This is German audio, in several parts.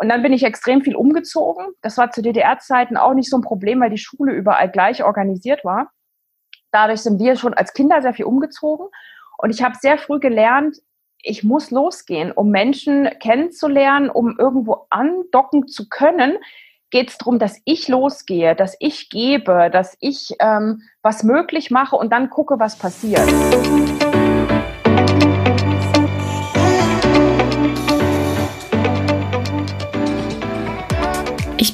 Und dann bin ich extrem viel umgezogen. Das war zu DDR-Zeiten auch nicht so ein Problem, weil die Schule überall gleich organisiert war. Dadurch sind wir schon als Kinder sehr viel umgezogen. Und ich habe sehr früh gelernt, ich muss losgehen, um Menschen kennenzulernen, um irgendwo andocken zu können, geht es darum, dass ich losgehe, dass ich gebe, dass ich ähm, was möglich mache und dann gucke, was passiert.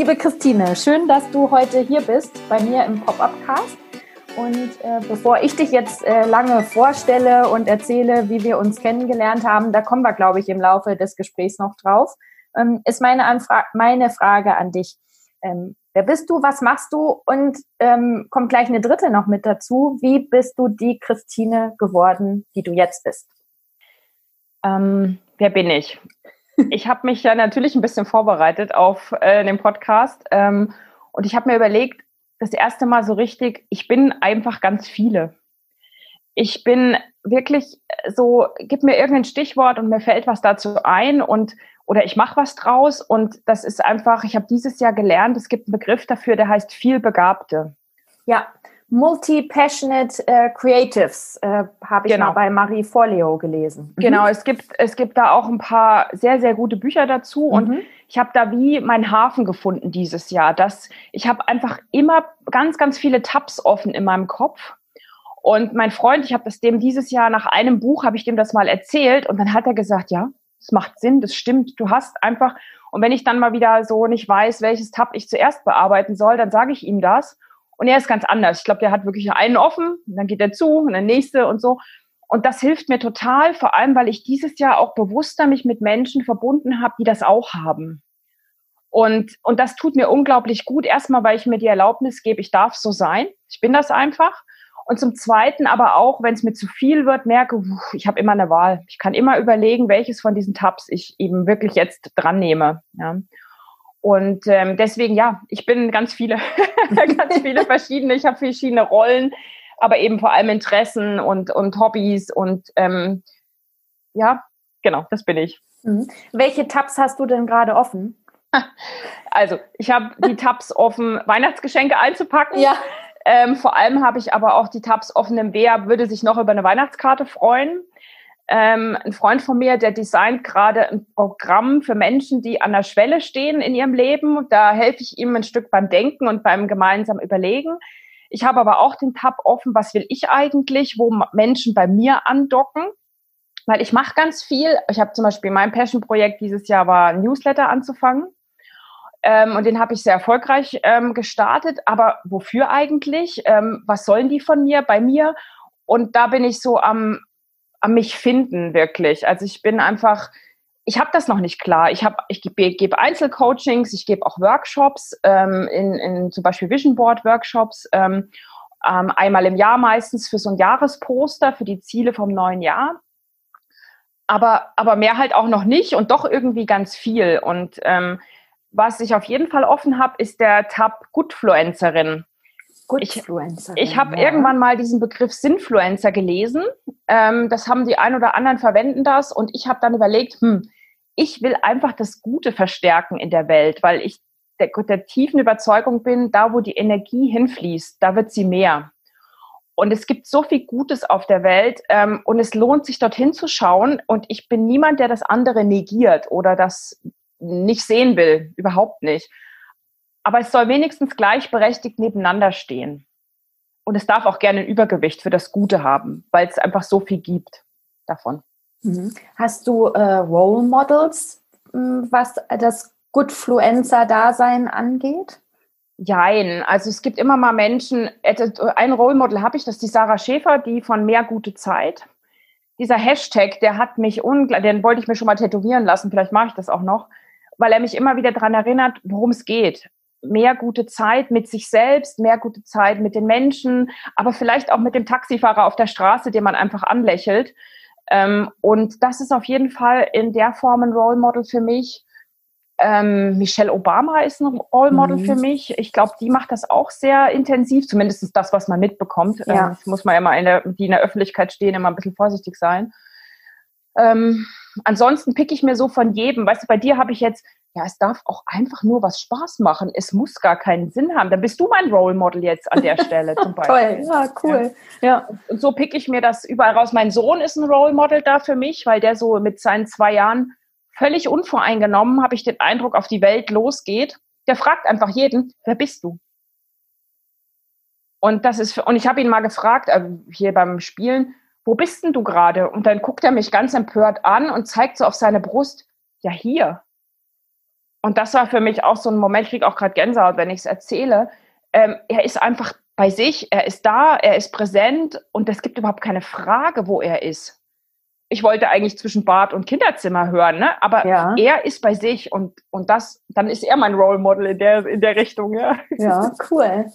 Liebe Christine, schön, dass du heute hier bist bei mir im Pop-Up-Cast. Und äh, bevor ich dich jetzt äh, lange vorstelle und erzähle, wie wir uns kennengelernt haben, da kommen wir, glaube ich, im Laufe des Gesprächs noch drauf, ähm, ist meine, Anfra meine Frage an dich. Ähm, wer bist du, was machst du? Und ähm, kommt gleich eine dritte noch mit dazu. Wie bist du die Christine geworden, die du jetzt bist? Ähm, wer bin ich? Ich habe mich ja natürlich ein bisschen vorbereitet auf äh, den Podcast ähm, und ich habe mir überlegt, das erste Mal so richtig, ich bin einfach ganz viele. Ich bin wirklich so, gib mir irgendein Stichwort und mir fällt was dazu ein und oder ich mache was draus und das ist einfach, ich habe dieses Jahr gelernt, es gibt einen Begriff dafür, der heißt vielbegabte. Ja, Multi-Passionate äh, Creatives äh, habe ich genau. mal bei Marie Forleo gelesen. Mhm. Genau, es gibt, es gibt da auch ein paar sehr, sehr gute Bücher dazu mhm. und ich habe da wie meinen Hafen gefunden dieses Jahr. Dass ich habe einfach immer ganz, ganz viele Tabs offen in meinem Kopf. Und mein Freund, ich habe das dem dieses Jahr nach einem Buch, habe ich dem das mal erzählt und dann hat er gesagt, ja, es macht Sinn, das stimmt, du hast einfach, und wenn ich dann mal wieder so nicht weiß, welches Tab ich zuerst bearbeiten soll, dann sage ich ihm das und er ist ganz anders. Ich glaube, der hat wirklich einen offen, dann geht er zu und der nächste und so. Und das hilft mir total, vor allem, weil ich dieses Jahr auch bewusster mich mit Menschen verbunden habe, die das auch haben. Und, und das tut mir unglaublich gut. Erstmal, weil ich mir die Erlaubnis gebe, ich darf so sein. Ich bin das einfach. Und zum Zweiten aber auch, wenn es mir zu viel wird, merke, ich habe immer eine Wahl. Ich kann immer überlegen, welches von diesen Tabs ich eben wirklich jetzt dran nehme. Ja. Und ähm, deswegen, ja, ich bin ganz viele, ganz viele verschiedene, ich habe verschiedene Rollen, aber eben vor allem Interessen und, und Hobbys und ähm, ja, genau, das bin ich. Mhm. Welche Tabs hast du denn gerade offen? Also, ich habe die Tabs offen, Weihnachtsgeschenke einzupacken. Ja. Ähm, vor allem habe ich aber auch die Tabs offen, wer würde sich noch über eine Weihnachtskarte freuen. Ähm, ein Freund von mir, der designt gerade ein Programm für Menschen, die an der Schwelle stehen in ihrem Leben. Da helfe ich ihm ein Stück beim Denken und beim gemeinsamen Überlegen. Ich habe aber auch den Tab offen, was will ich eigentlich, wo Menschen bei mir andocken. Weil ich mache ganz viel. Ich habe zum Beispiel mein Passion-Projekt dieses Jahr war, Newsletter anzufangen. Ähm, und den habe ich sehr erfolgreich ähm, gestartet. Aber wofür eigentlich? Ähm, was sollen die von mir, bei mir? Und da bin ich so am, am mich finden wirklich. Also ich bin einfach, ich habe das noch nicht klar. Ich habe, ich gebe geb Einzelcoachings, ich gebe auch Workshops, ähm, in, in zum Beispiel Vision Board Workshops, ähm, ähm, einmal im Jahr meistens für so ein Jahresposter für die Ziele vom neuen Jahr. Aber, aber mehr halt auch noch nicht und doch irgendwie ganz viel. Und ähm, was ich auf jeden Fall offen habe, ist der Tab Goodfluencerin. Goodfluencer. Ich, ich habe ja. irgendwann mal diesen Begriff Sinfluencer gelesen. Ähm, das haben die ein oder anderen verwenden das und ich habe dann überlegt, hm, ich will einfach das Gute verstärken in der Welt, weil ich der, der tiefen Überzeugung bin, da wo die Energie hinfließt, da wird sie mehr. Und es gibt so viel Gutes auf der Welt ähm, und es lohnt sich dorthin zu schauen. Und ich bin niemand, der das andere negiert oder das nicht sehen will, überhaupt nicht. Aber es soll wenigstens gleichberechtigt nebeneinander stehen. Und es darf auch gerne ein Übergewicht für das Gute haben, weil es einfach so viel gibt davon. Mhm. Hast du äh, Role Models, hm, was das Goodfluencer-Dasein angeht? Jein. Also es gibt immer mal Menschen, ein Role Model habe ich, das ist die Sarah Schäfer, die von Mehr gute Zeit. Dieser Hashtag, der hat mich unglaublich, den wollte ich mir schon mal tätowieren lassen, vielleicht mache ich das auch noch, weil er mich immer wieder daran erinnert, worum es geht. Mehr gute Zeit mit sich selbst, mehr gute Zeit mit den Menschen, aber vielleicht auch mit dem Taxifahrer auf der Straße, den man einfach anlächelt. Ähm, und das ist auf jeden Fall in der Form ein Role Model für mich ähm, Michelle Obama ist ein Role Model mhm. für mich. Ich glaube, die macht das auch sehr intensiv, zumindest das, was man mitbekommt. Ja. Ähm, muss man immer in der, die in der Öffentlichkeit stehen, immer ein bisschen vorsichtig sein. Ähm, ansonsten pick ich mir so von jedem. Weißt du, bei dir habe ich jetzt, ja, es darf auch einfach nur was Spaß machen. Es muss gar keinen Sinn haben. Dann bist du mein Role Model jetzt an der Stelle zum Beispiel. Toll, ja, cool. Ja. Und so pick ich mir das überall raus. Mein Sohn ist ein Role Model da für mich, weil der so mit seinen zwei Jahren völlig unvoreingenommen, habe ich den Eindruck, auf die Welt losgeht. Der fragt einfach jeden, wer bist du? Und das ist, für, und ich habe ihn mal gefragt, äh, hier beim Spielen, wo bist denn du gerade? Und dann guckt er mich ganz empört an und zeigt so auf seine Brust, ja hier. Und das war für mich auch so ein Moment, ich kriege auch gerade Gänsehaut, wenn ich es erzähle. Ähm, er ist einfach bei sich, er ist da, er ist präsent und es gibt überhaupt keine Frage, wo er ist ich wollte eigentlich zwischen Bad und Kinderzimmer hören, ne? Aber ja. er ist bei sich und, und das, dann ist er mein Role Model in der, in der Richtung, ja. Ja, cool.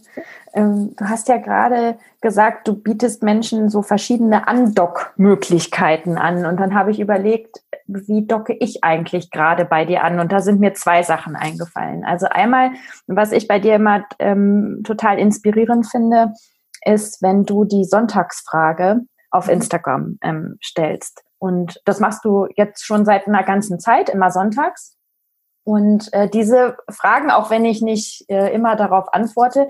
Ähm, du hast ja gerade gesagt, du bietest Menschen so verschiedene Andock-Möglichkeiten an. Und dann habe ich überlegt, wie docke ich eigentlich gerade bei dir an? Und da sind mir zwei Sachen eingefallen. Also einmal, was ich bei dir immer ähm, total inspirierend finde, ist, wenn du die Sonntagsfrage auf Instagram ähm, stellst. Und das machst du jetzt schon seit einer ganzen Zeit, immer sonntags. Und äh, diese Fragen, auch wenn ich nicht äh, immer darauf antworte,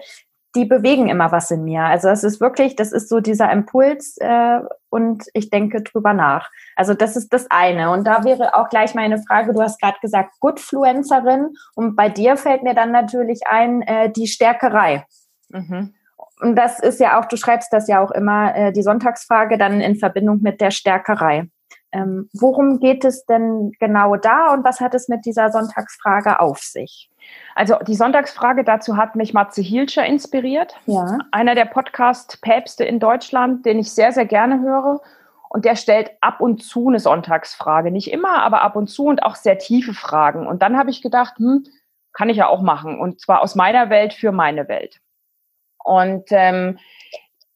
die bewegen immer was in mir. Also es ist wirklich, das ist so dieser Impuls äh, und ich denke drüber nach. Also das ist das eine. Und da wäre auch gleich meine Frage, du hast gerade gesagt, Goodfluencerin und bei dir fällt mir dann natürlich ein, äh, die Stärkerei. Mhm und das ist ja auch, du schreibst das ja auch immer, äh, die Sonntagsfrage dann in Verbindung mit der Stärkerei. Ähm, worum geht es denn genau da und was hat es mit dieser Sonntagsfrage auf sich? Also die Sonntagsfrage dazu hat mich Matze Hielscher inspiriert. Ja. Einer der Podcast-Päpste in Deutschland, den ich sehr, sehr gerne höre. Und der stellt ab und zu eine Sonntagsfrage. Nicht immer, aber ab und zu und auch sehr tiefe Fragen. Und dann habe ich gedacht, hm, kann ich ja auch machen. Und zwar aus meiner Welt für meine Welt. Und ähm,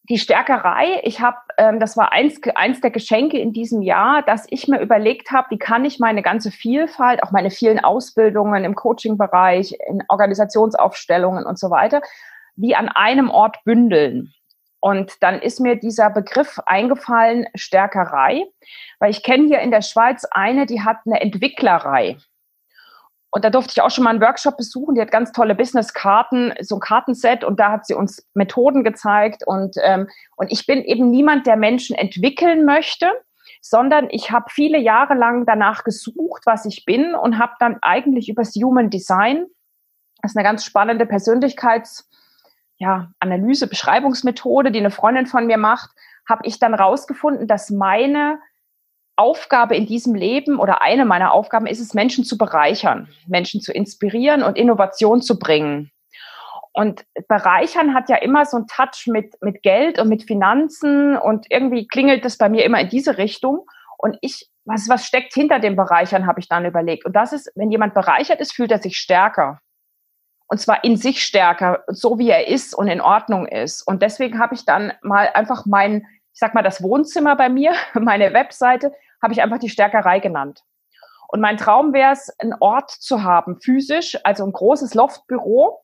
die Stärkerei, ich habe, ähm, das war eins, eins der Geschenke in diesem Jahr, dass ich mir überlegt habe, wie kann ich meine ganze Vielfalt, auch meine vielen Ausbildungen im Coaching-Bereich, in Organisationsaufstellungen und so weiter, wie an einem Ort bündeln. Und dann ist mir dieser Begriff eingefallen, Stärkerei, weil ich kenne hier in der Schweiz eine, die hat eine Entwicklerei. Und da durfte ich auch schon mal einen Workshop besuchen. Die hat ganz tolle Business-Karten, so ein Kartenset und da hat sie uns Methoden gezeigt. Und, ähm, und ich bin eben niemand, der Menschen entwickeln möchte, sondern ich habe viele Jahre lang danach gesucht, was ich bin und habe dann eigentlich übers Human Design, das ist eine ganz spannende Persönlichkeits- ja, Analyse, Beschreibungsmethode, die eine Freundin von mir macht, habe ich dann rausgefunden, dass meine Aufgabe in diesem Leben oder eine meiner Aufgaben ist es, Menschen zu bereichern, Menschen zu inspirieren und Innovation zu bringen. Und bereichern hat ja immer so einen Touch mit, mit Geld und mit Finanzen und irgendwie klingelt das bei mir immer in diese Richtung. Und ich, was, was steckt hinter dem Bereichern, habe ich dann überlegt. Und das ist, wenn jemand bereichert ist, fühlt er sich stärker. Und zwar in sich stärker, so wie er ist und in Ordnung ist. Und deswegen habe ich dann mal einfach mein, ich sag mal, das Wohnzimmer bei mir, meine Webseite, habe ich einfach die Stärkerei genannt. Und mein Traum wäre es, einen Ort zu haben, physisch, also ein großes Loftbüro,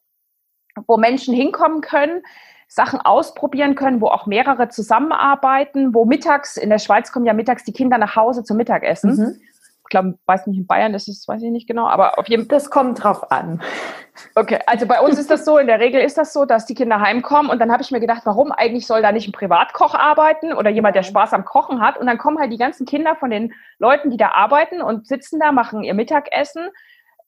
wo Menschen hinkommen können, Sachen ausprobieren können, wo auch mehrere zusammenarbeiten, wo mittags, in der Schweiz kommen ja mittags die Kinder nach Hause zum Mittagessen. Mhm glaube, weiß nicht, in Bayern ist es, weiß ich nicht genau, aber auf jeden Fall. Das kommt drauf an. Okay, also bei uns ist das so, in der Regel ist das so, dass die Kinder heimkommen und dann habe ich mir gedacht, warum eigentlich soll da nicht ein Privatkoch arbeiten oder jemand, der Spaß am Kochen hat und dann kommen halt die ganzen Kinder von den Leuten, die da arbeiten und sitzen da, machen ihr Mittagessen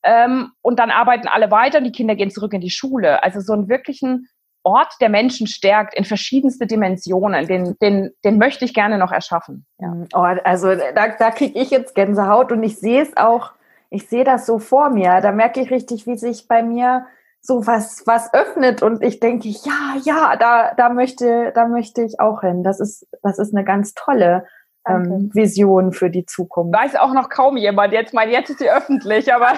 ähm, und dann arbeiten alle weiter und die Kinder gehen zurück in die Schule. Also so einen wirklichen Ort, der Menschen stärkt in verschiedenste Dimensionen, den, den, den möchte ich gerne noch erschaffen. Ja. Oh, also da, da kriege ich jetzt Gänsehaut und ich sehe es auch, ich sehe das so vor mir. Da merke ich richtig, wie sich bei mir so was, was öffnet und ich denke, ja, ja, da, da möchte, da möchte ich auch hin. Das ist, das ist eine ganz tolle ähm, Vision für die Zukunft. Weiß auch noch kaum jemand. Jetzt mein, jetzt ist sie öffentlich, aber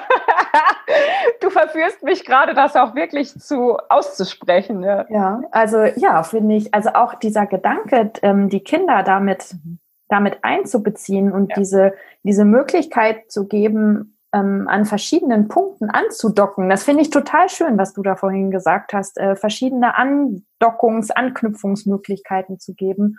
du verführst mich gerade, das auch wirklich zu auszusprechen. Ja, ja also ja, finde ich, also auch dieser Gedanke, ähm, die Kinder damit, damit einzubeziehen und ja. diese, diese Möglichkeit zu geben, ähm, an verschiedenen Punkten anzudocken. Das finde ich total schön, was du da vorhin gesagt hast, äh, verschiedene Andockungs-, Anknüpfungsmöglichkeiten zu geben.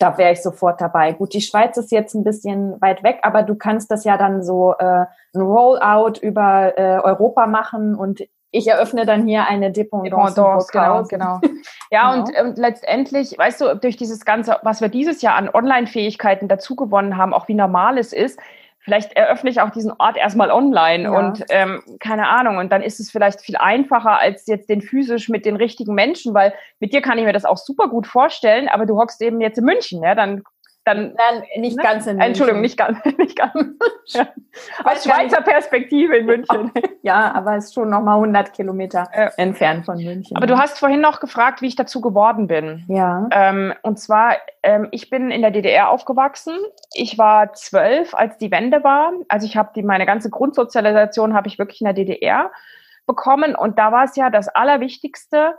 Da wäre ich sofort dabei. Gut, die Schweiz ist jetzt ein bisschen weit weg, aber du kannst das ja dann so äh, ein Rollout über äh, Europa machen und ich eröffne dann hier eine Dependance. Dependance genau, genau. Ja, genau. Und, und letztendlich, weißt du, durch dieses Ganze, was wir dieses Jahr an Online-Fähigkeiten dazu gewonnen haben, auch wie normal es ist, vielleicht eröffne ich auch diesen Ort erstmal online ja. und ähm, keine Ahnung. Und dann ist es vielleicht viel einfacher als jetzt den physisch mit den richtigen Menschen, weil mit dir kann ich mir das auch super gut vorstellen, aber du hockst eben jetzt in München, ja, dann dann Nein, nicht ne? ganz in München. Entschuldigung, nicht ganz. Nicht ganz. ja. Aus Schweizer Perspektive in München. ja, aber es ist schon nochmal 100 Kilometer ja. entfernt von München. Aber du hast vorhin noch gefragt, wie ich dazu geworden bin. Ja. Ähm, und zwar, ähm, ich bin in der DDR aufgewachsen. Ich war zwölf, als die Wende war. Also ich habe die meine ganze Grundsozialisation habe ich wirklich in der DDR bekommen. Und da war es ja das Allerwichtigste,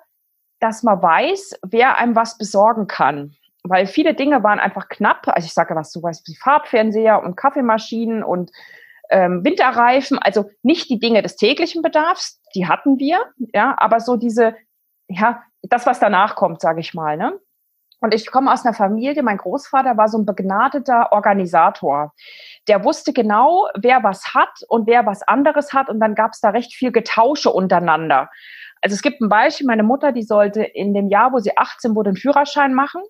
dass man weiß, wer einem was besorgen kann weil viele Dinge waren einfach knapp. Also ich sage was, sowas wie Farbfernseher und Kaffeemaschinen und ähm, Winterreifen, also nicht die Dinge des täglichen Bedarfs, die hatten wir, ja, aber so diese, ja, das, was danach kommt, sage ich mal, ne? Und ich komme aus einer Familie, mein Großvater war so ein begnadeter Organisator. Der wusste genau, wer was hat und wer was anderes hat. Und dann gab es da recht viel Getausche untereinander. Also es gibt ein Beispiel, meine Mutter, die sollte in dem Jahr, wo sie 18 wurde, einen Führerschein machen.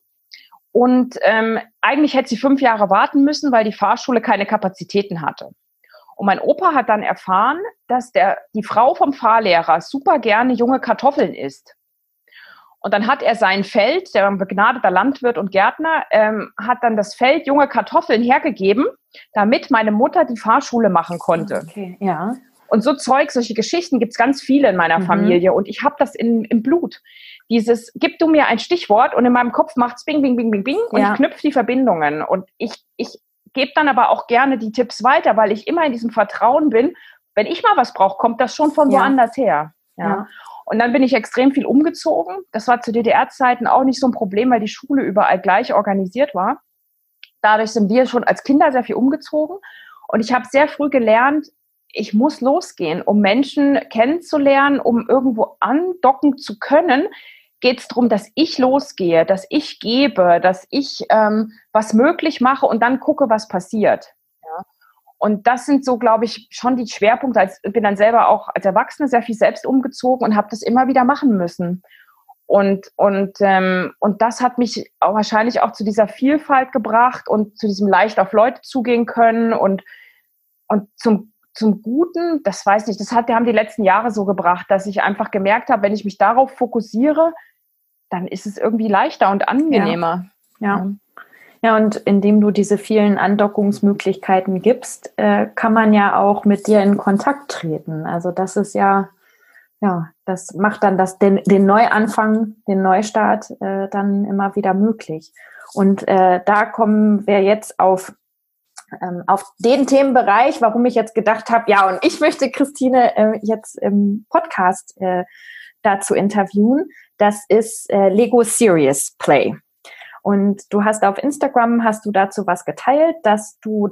Und ähm, eigentlich hätte sie fünf Jahre warten müssen, weil die Fahrschule keine Kapazitäten hatte. Und mein Opa hat dann erfahren, dass der, die Frau vom Fahrlehrer super gerne junge Kartoffeln isst. Und dann hat er sein Feld, der ein begnadeter Landwirt und Gärtner, ähm, hat dann das Feld junge Kartoffeln hergegeben, damit meine Mutter die Fahrschule machen konnte. Okay, ja. Und so Zeug, solche Geschichten gibt's ganz viele in meiner mhm. Familie und ich habe das in, im Blut. Dieses, gib du mir ein Stichwort und in meinem Kopf macht's bing, bing, bing, bing, bing und ja. ich knüpfe die Verbindungen. Und ich, ich gebe dann aber auch gerne die Tipps weiter, weil ich immer in diesem Vertrauen bin, wenn ich mal was brauche, kommt das schon von ja. woanders her. Ja. ja. Und dann bin ich extrem viel umgezogen. Das war zu DDR-Zeiten auch nicht so ein Problem, weil die Schule überall gleich organisiert war. Dadurch sind wir schon als Kinder sehr viel umgezogen. Und ich habe sehr früh gelernt, ich muss losgehen, um Menschen kennenzulernen, um irgendwo andocken zu können, geht es darum, dass ich losgehe, dass ich gebe, dass ich ähm, was möglich mache und dann gucke, was passiert. Ja. Und das sind so, glaube ich, schon die Schwerpunkte. Als, bin dann selber auch als Erwachsene sehr viel selbst umgezogen und habe das immer wieder machen müssen. Und, und, ähm, und das hat mich auch wahrscheinlich auch zu dieser Vielfalt gebracht und zu diesem leicht auf Leute zugehen können und, und zum zum Guten, das weiß nicht, das hat, haben die letzten Jahre so gebracht, dass ich einfach gemerkt habe, wenn ich mich darauf fokussiere, dann ist es irgendwie leichter und angenehmer. Ja. ja. Ja, und indem du diese vielen Andockungsmöglichkeiten gibst, äh, kann man ja auch mit dir in Kontakt treten. Also das ist ja, ja, das macht dann das, den, den Neuanfang, den Neustart äh, dann immer wieder möglich. Und äh, da kommen wir jetzt auf ähm, auf den Themenbereich, warum ich jetzt gedacht habe, ja, und ich möchte Christine äh, jetzt im Podcast äh, dazu interviewen. Das ist äh, Lego Serious Play. Und du hast auf Instagram, hast du dazu was geteilt, dass du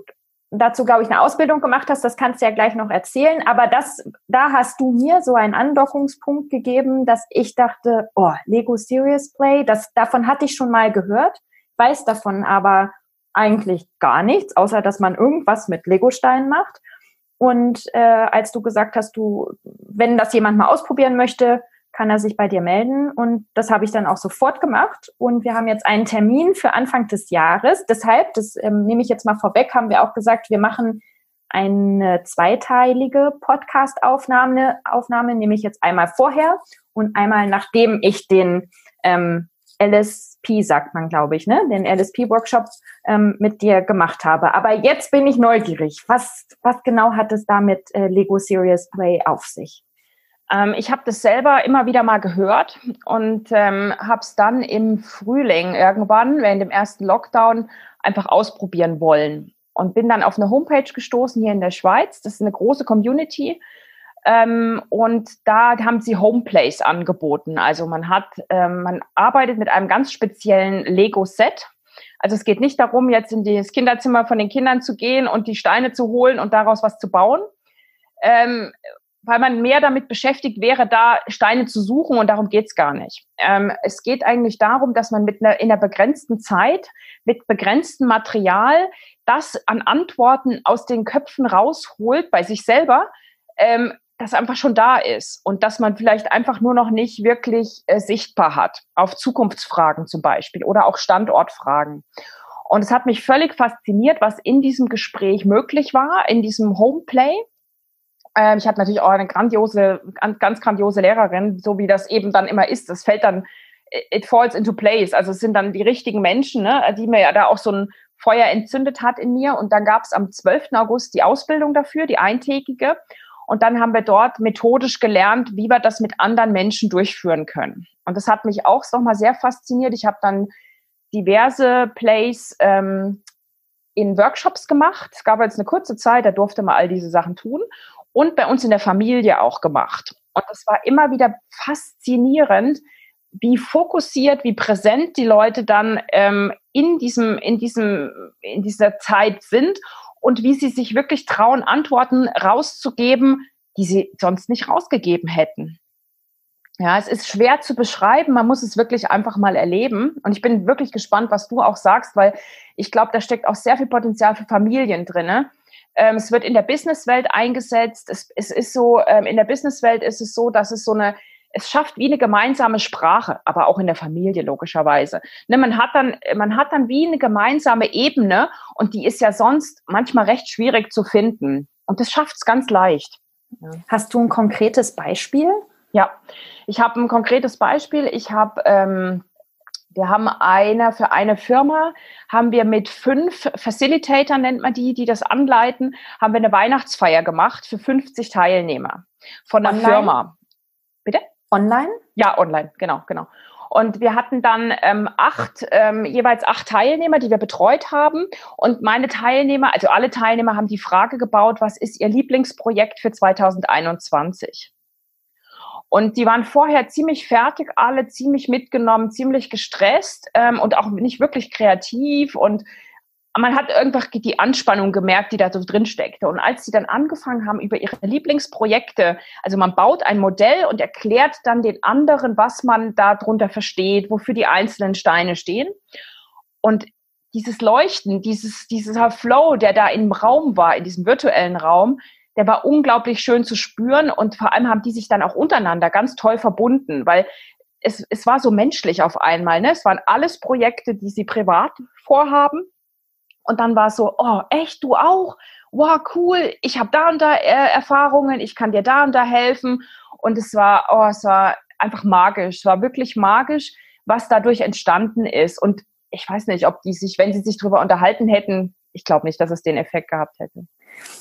dazu, glaube ich, eine Ausbildung gemacht hast. Das kannst du ja gleich noch erzählen. Aber das, da hast du mir so einen Andockungspunkt gegeben, dass ich dachte, oh, Lego Serious Play, das, davon hatte ich schon mal gehört, weiß davon aber eigentlich gar nichts, außer dass man irgendwas mit Legosteinen macht. Und äh, als du gesagt hast, du, wenn das jemand mal ausprobieren möchte, kann er sich bei dir melden. Und das habe ich dann auch sofort gemacht. Und wir haben jetzt einen Termin für Anfang des Jahres. Deshalb, das ähm, nehme ich jetzt mal vorweg, haben wir auch gesagt, wir machen eine zweiteilige Podcast-Aufnahme, Aufnahme, nehme ich jetzt einmal vorher und einmal nachdem ich den ähm, LSP, sagt man, glaube ich, ne? den LSP-Workshop ähm, mit dir gemacht habe. Aber jetzt bin ich neugierig. Was, was genau hat es da mit äh, Lego Serious Play auf sich? Ähm, ich habe das selber immer wieder mal gehört und ähm, habe es dann im Frühling irgendwann, während dem ersten Lockdown, einfach ausprobieren wollen. Und bin dann auf eine Homepage gestoßen hier in der Schweiz. Das ist eine große Community. Ähm, und da haben sie Homeplays angeboten. Also man hat, ähm, man arbeitet mit einem ganz speziellen Lego-Set. Also es geht nicht darum, jetzt in das Kinderzimmer von den Kindern zu gehen und die Steine zu holen und daraus was zu bauen, ähm, weil man mehr damit beschäftigt wäre, da Steine zu suchen und darum geht's gar nicht. Ähm, es geht eigentlich darum, dass man mit einer, in einer begrenzten Zeit, mit begrenztem Material, das an Antworten aus den Köpfen rausholt bei sich selber, ähm, das einfach schon da ist und dass man vielleicht einfach nur noch nicht wirklich äh, sichtbar hat, auf Zukunftsfragen zum Beispiel oder auch Standortfragen. Und es hat mich völlig fasziniert, was in diesem Gespräch möglich war, in diesem Homeplay. Ähm, ich hatte natürlich auch eine grandiose, ganz grandiose Lehrerin, so wie das eben dann immer ist. Das fällt dann, it falls into place. Also es sind dann die richtigen Menschen, ne, die mir ja da auch so ein Feuer entzündet hat in mir. Und dann gab es am 12. August die Ausbildung dafür, die eintägige. Und dann haben wir dort methodisch gelernt, wie wir das mit anderen Menschen durchführen können. Und das hat mich auch nochmal sehr fasziniert. Ich habe dann diverse Plays ähm, in Workshops gemacht. Es gab jetzt eine kurze Zeit, da durfte man all diese Sachen tun und bei uns in der Familie auch gemacht. Und es war immer wieder faszinierend, wie fokussiert, wie präsent die Leute dann ähm, in diesem, in diesem, in dieser Zeit sind und wie sie sich wirklich trauen, Antworten rauszugeben, die sie sonst nicht rausgegeben hätten. Ja, es ist schwer zu beschreiben. Man muss es wirklich einfach mal erleben. Und ich bin wirklich gespannt, was du auch sagst, weil ich glaube, da steckt auch sehr viel Potenzial für Familien drinne. Ähm, es wird in der Businesswelt eingesetzt. Es, es ist so, ähm, in der Businesswelt ist es so, dass es so eine, es schafft wie eine gemeinsame Sprache, aber auch in der Familie logischerweise. Ne, man hat dann, man hat dann wie eine gemeinsame Ebene und die ist ja sonst manchmal recht schwierig zu finden. Und das schafft es ganz leicht. Hast du ein konkretes Beispiel? Ja, ich habe ein konkretes Beispiel. Ich habe ähm, wir haben eine, für eine Firma haben wir mit fünf Facilitator, nennt man die, die das anleiten, haben wir eine Weihnachtsfeier gemacht für 50 Teilnehmer von der Firma. Bitte? Online? Ja, online, genau, genau. Und wir hatten dann ähm, acht, ähm, jeweils acht Teilnehmer, die wir betreut haben. Und meine Teilnehmer, also alle Teilnehmer haben die Frage gebaut, was ist ihr Lieblingsprojekt für 2021? Und die waren vorher ziemlich fertig, alle ziemlich mitgenommen, ziemlich gestresst ähm, und auch nicht wirklich kreativ. Und man hat einfach die Anspannung gemerkt, die da so drin steckte. Und als sie dann angefangen haben über ihre Lieblingsprojekte, also man baut ein Modell und erklärt dann den anderen, was man darunter versteht, wofür die einzelnen Steine stehen. Und dieses Leuchten, dieses, dieser Flow, der da im Raum war, in diesem virtuellen Raum, der war unglaublich schön zu spüren und vor allem haben die sich dann auch untereinander ganz toll verbunden, weil es, es war so menschlich auf einmal. Ne? Es waren alles Projekte, die sie privat vorhaben. Und dann war es so, oh, echt, du auch? Wow, cool, ich habe da und da äh, Erfahrungen, ich kann dir da und da helfen. Und es war, oh, es war einfach magisch. Es war wirklich magisch, was dadurch entstanden ist. Und ich weiß nicht, ob die sich, wenn sie sich darüber unterhalten hätten, ich glaube nicht, dass es den Effekt gehabt hätte.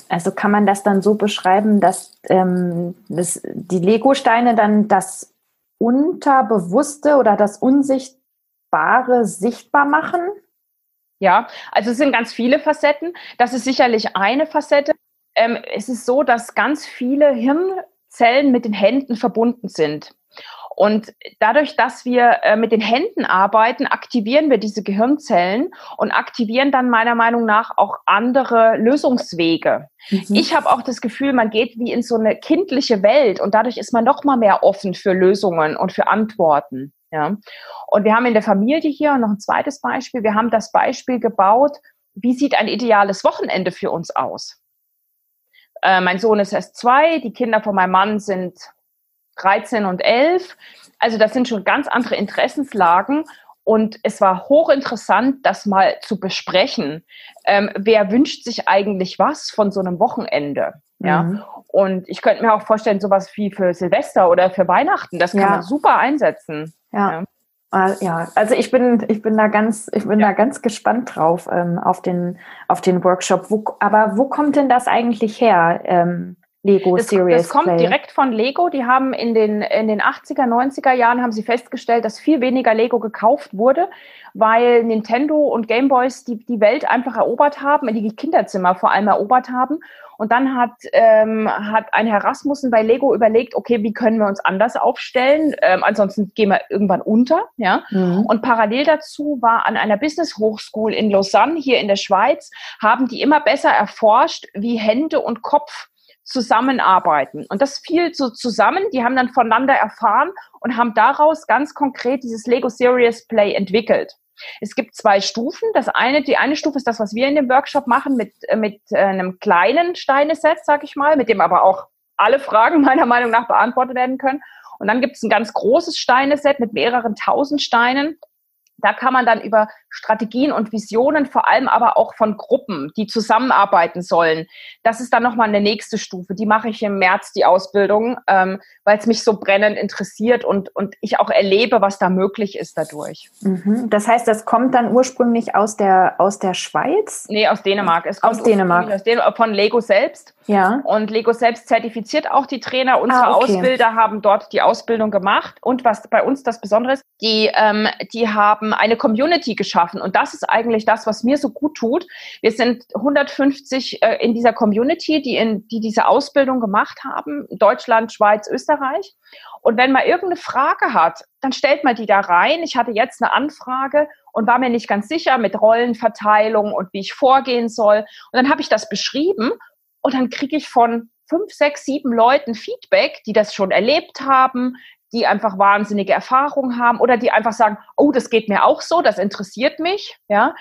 Also kann man das dann so beschreiben, dass ähm, das, die Lego-Steine dann das Unterbewusste oder das Unsichtbare sichtbar machen? Ja, also es sind ganz viele Facetten. Das ist sicherlich eine Facette. Ähm, es ist so, dass ganz viele Hirnzellen mit den Händen verbunden sind. Und dadurch, dass wir äh, mit den Händen arbeiten, aktivieren wir diese Gehirnzellen und aktivieren dann meiner Meinung nach auch andere Lösungswege. Mhm. Ich habe auch das Gefühl, man geht wie in so eine kindliche Welt und dadurch ist man noch mal mehr offen für Lösungen und für Antworten. Ja. Und wir haben in der Familie hier noch ein zweites Beispiel. Wir haben das Beispiel gebaut, wie sieht ein ideales Wochenende für uns aus? Äh, mein Sohn ist erst zwei, die Kinder von meinem Mann sind 13 und 11. Also das sind schon ganz andere Interessenslagen. Und es war hochinteressant, das mal zu besprechen. Ähm, wer wünscht sich eigentlich was von so einem Wochenende? Ja. Mhm. Und ich könnte mir auch vorstellen, sowas wie für Silvester oder für Weihnachten, das kann ja. man super einsetzen. Ja. ja. Ah, ja, also ich bin, ich bin da ganz, ich bin ja. da ganz gespannt drauf ähm, auf den, auf den Workshop. Wo, aber wo kommt denn das eigentlich her? Ähm, Lego das, Serious Das kommt Play. direkt von Lego. Die haben in den, in den 80er, 90er Jahren haben sie festgestellt, dass viel weniger Lego gekauft wurde, weil Nintendo und Gameboys die, die Welt einfach erobert haben, die Kinderzimmer vor allem erobert haben. Und dann hat, ähm, hat ein Herr Rasmussen bei Lego überlegt, okay, wie können wir uns anders aufstellen? Ähm, ansonsten gehen wir irgendwann unter. Ja? Mhm. Und parallel dazu war an einer Business Hochschule in Lausanne, hier in der Schweiz, haben die immer besser erforscht, wie Hände und Kopf zusammenarbeiten. Und das fiel so zusammen. Die haben dann voneinander erfahren und haben daraus ganz konkret dieses Lego Serious Play entwickelt. Es gibt zwei Stufen. Das eine, die eine Stufe ist das, was wir in dem Workshop machen mit, äh, mit äh, einem kleinen Steineset, sag ich mal, mit dem aber auch alle Fragen meiner Meinung nach beantwortet werden können. Und dann gibt es ein ganz großes Steineset mit mehreren tausend Steinen. Da kann man dann über Strategien und Visionen, vor allem aber auch von Gruppen, die zusammenarbeiten sollen. Das ist dann nochmal eine nächste Stufe. Die mache ich im März, die Ausbildung, ähm, weil es mich so brennend interessiert und, und ich auch erlebe, was da möglich ist dadurch. Mhm. Das heißt, das kommt dann ursprünglich aus der, aus der Schweiz? Nee, aus Dänemark. Es kommt aus Dänemark. Aus Dänemark. Von Lego selbst. Ja. Und Lego selbst zertifiziert auch die Trainer. Unsere ah, okay. Ausbilder haben dort die Ausbildung gemacht. Und was bei uns das Besondere ist, die, ähm, die haben eine Community geschaffen. Und das ist eigentlich das, was mir so gut tut. Wir sind 150 äh, in dieser Community, die, in, die diese Ausbildung gemacht haben. Deutschland, Schweiz, Österreich. Und wenn man irgendeine Frage hat, dann stellt man die da rein. Ich hatte jetzt eine Anfrage und war mir nicht ganz sicher mit Rollenverteilung und wie ich vorgehen soll. Und dann habe ich das beschrieben und dann kriege ich von fünf, sechs, sieben Leuten Feedback, die das schon erlebt haben, die einfach wahnsinnige Erfahrungen haben oder die einfach sagen, oh, das geht mir auch so, das interessiert mich. Ja,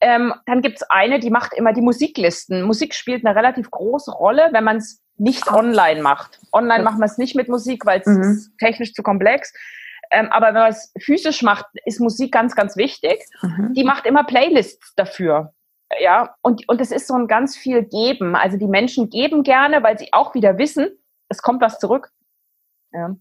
ähm, dann gibt's eine, die macht immer die Musiklisten. Musik spielt eine relativ große Rolle, wenn man es nicht online macht. Online macht man es nicht mit Musik, weil es mhm. technisch zu komplex. Ähm, aber wenn man es physisch macht, ist Musik ganz, ganz wichtig. Mhm. Die macht immer Playlists dafür. Ja, und, und es ist so ein ganz viel Geben. Also die Menschen geben gerne, weil sie auch wieder wissen, es kommt was zurück. Ja.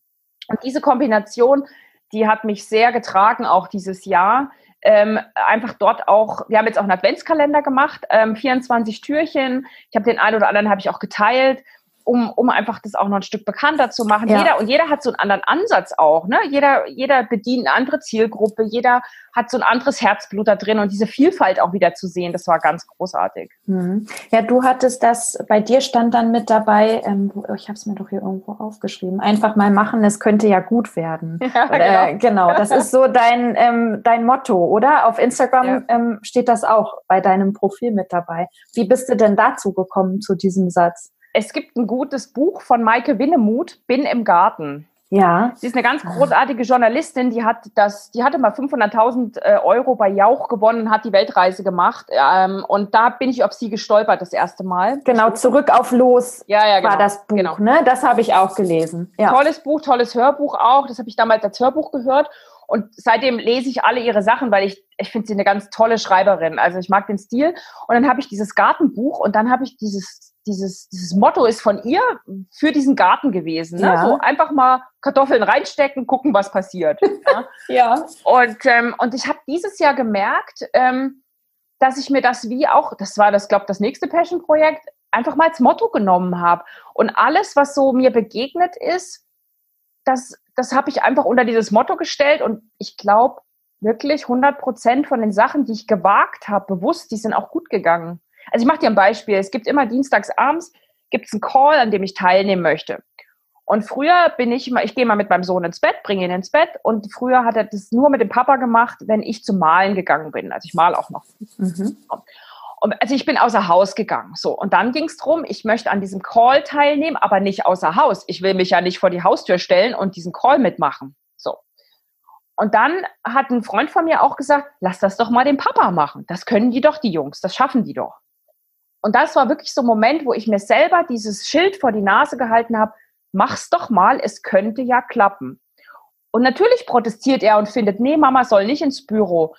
Und diese Kombination, die hat mich sehr getragen, auch dieses Jahr. Ähm, einfach dort auch, wir haben jetzt auch einen Adventskalender gemacht, ähm, 24 Türchen. Ich habe den einen oder anderen habe ich auch geteilt um, um einfach das auch noch ein Stück bekannter zu machen. Ja. Jeder, und jeder hat so einen anderen Ansatz auch. Ne? Jeder, jeder bedient eine andere Zielgruppe, jeder hat so ein anderes Herzblut da drin und diese Vielfalt auch wieder zu sehen, das war ganz großartig. Mhm. Ja, du hattest das, bei dir stand dann mit dabei, ähm, ich habe es mir doch hier irgendwo aufgeschrieben, einfach mal machen, es könnte ja gut werden. Ja, oder, genau. genau. das ist so dein, ähm, dein Motto, oder? Auf Instagram ja. ähm, steht das auch bei deinem Profil mit dabei. Wie bist du denn dazu gekommen, zu diesem Satz? Es gibt ein gutes Buch von Maike Winnemuth, Bin im Garten. Ja. Sie ist eine ganz großartige Journalistin, die hat das, die hatte mal 500.000 äh, Euro bei Jauch gewonnen, hat die Weltreise gemacht ähm, und da bin ich auf sie gestolpert das erste Mal. Genau, zurück auf Los ja, ja, genau. war das Buch, genau. ne? Das habe ich auch gelesen. Ja. Tolles Buch, tolles Hörbuch auch, das habe ich damals als Hörbuch gehört und seitdem lese ich alle ihre Sachen, weil ich, ich finde sie eine ganz tolle Schreiberin. Also ich mag den Stil. Und dann habe ich dieses Gartenbuch und dann habe ich dieses dieses, dieses Motto ist von ihr für diesen Garten gewesen. Ne? Ja. So einfach mal Kartoffeln reinstecken, gucken, was passiert. ja. ja. Und, ähm, und ich habe dieses Jahr gemerkt, ähm, dass ich mir das wie auch, das war das, glaube ich, das nächste Passion-Projekt, einfach mal als Motto genommen habe. Und alles, was so mir begegnet ist, das, das habe ich einfach unter dieses Motto gestellt. Und ich glaube, wirklich 100 Prozent von den Sachen, die ich gewagt habe, bewusst, die sind auch gut gegangen. Also ich mache dir ein Beispiel. Es gibt immer dienstags abends gibt's einen Call, an dem ich teilnehmen möchte. Und früher bin ich immer, ich gehe mal mit meinem Sohn ins Bett, bringe ihn ins Bett. Und früher hat er das nur mit dem Papa gemacht, wenn ich zum Malen gegangen bin. Also ich mal auch noch. Mhm. Und also ich bin außer Haus gegangen. So. Und dann ging es darum, ich möchte an diesem Call teilnehmen, aber nicht außer Haus. Ich will mich ja nicht vor die Haustür stellen und diesen Call mitmachen. So. Und dann hat ein Freund von mir auch gesagt, lass das doch mal dem Papa machen. Das können die doch, die Jungs. Das schaffen die doch. Und das war wirklich so ein Moment, wo ich mir selber dieses Schild vor die Nase gehalten habe, mach's doch mal, es könnte ja klappen. Und natürlich protestiert er und findet, nee, Mama soll nicht ins Büro.